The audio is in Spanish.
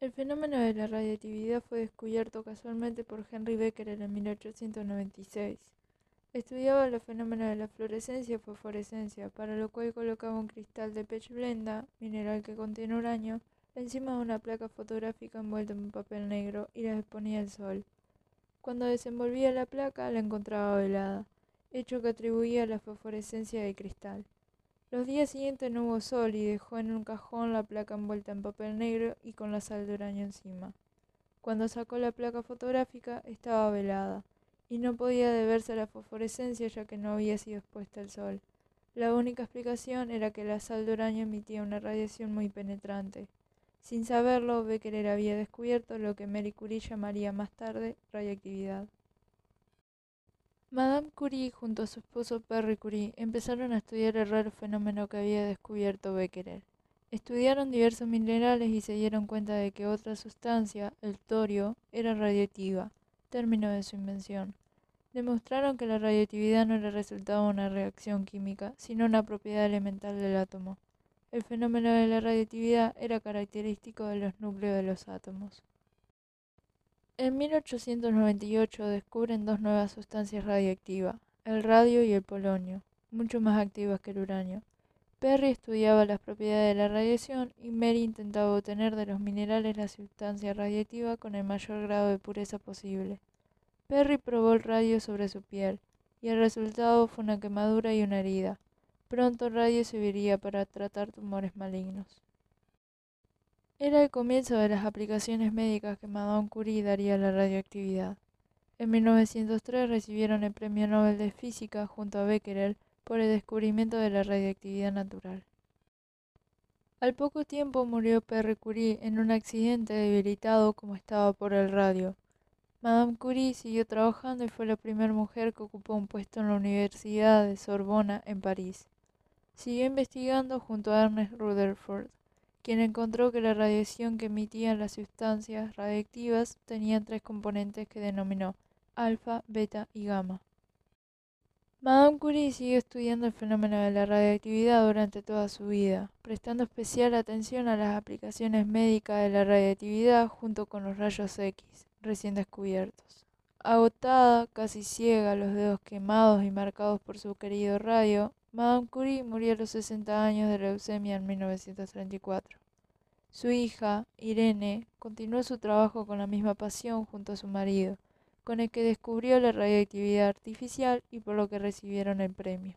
El fenómeno de la radiactividad fue descubierto casualmente por Henry Becquerel en 1896. Estudiaba los fenómenos de la fluorescencia y fosforescencia, para lo cual colocaba un cristal de pechblenda, mineral que contiene uranio, encima de una placa fotográfica envuelta en papel negro y la exponía al sol. Cuando desenvolvía la placa la encontraba velada, hecho que atribuía a la fosforescencia del cristal. Los días siguientes no hubo sol y dejó en un cajón la placa envuelta en papel negro y con la sal de uranio encima. Cuando sacó la placa fotográfica estaba velada y no podía deberse a la fosforescencia ya que no había sido expuesta al sol. La única explicación era que la sal de uranio emitía una radiación muy penetrante. Sin saberlo, Becquerel había descubierto lo que Marie Curie llamaría más tarde radiactividad. Madame Curie junto a su esposo Perry Curie empezaron a estudiar el raro fenómeno que había descubierto Becquerel. Estudiaron diversos minerales y se dieron cuenta de que otra sustancia, el torio, era radiactiva, término de su invención. Demostraron que la radioactividad no era resultado de una reacción química, sino una propiedad elemental del átomo. El fenómeno de la radioactividad era característico de los núcleos de los átomos. En 1898 descubren dos nuevas sustancias radioactivas, el radio y el polonio, mucho más activas que el uranio. Perry estudiaba las propiedades de la radiación y Mary intentaba obtener de los minerales la sustancia radiactiva con el mayor grado de pureza posible. Perry probó el radio sobre su piel y el resultado fue una quemadura y una herida. Pronto el radio serviría para tratar tumores malignos. Era el comienzo de las aplicaciones médicas que Madame Curie daría a la radioactividad. En 1903 recibieron el Premio Nobel de Física junto a Becquerel por el descubrimiento de la radioactividad natural. Al poco tiempo murió Perry Curie en un accidente debilitado como estaba por el radio. Madame Curie siguió trabajando y fue la primera mujer que ocupó un puesto en la Universidad de Sorbona en París. Siguió investigando junto a Ernest Rutherford quien encontró que la radiación que emitían las sustancias radiactivas tenía tres componentes que denominó alfa, beta y gamma. Madame Curie siguió estudiando el fenómeno de la radiactividad durante toda su vida, prestando especial atención a las aplicaciones médicas de la radiactividad junto con los rayos X, recién descubiertos. Agotada, casi ciega, los dedos quemados y marcados por su querido radio, Madame Curie murió a los 60 años de leucemia en 1934. Su hija, Irene, continuó su trabajo con la misma pasión junto a su marido, con el que descubrió la radioactividad artificial y por lo que recibieron el premio.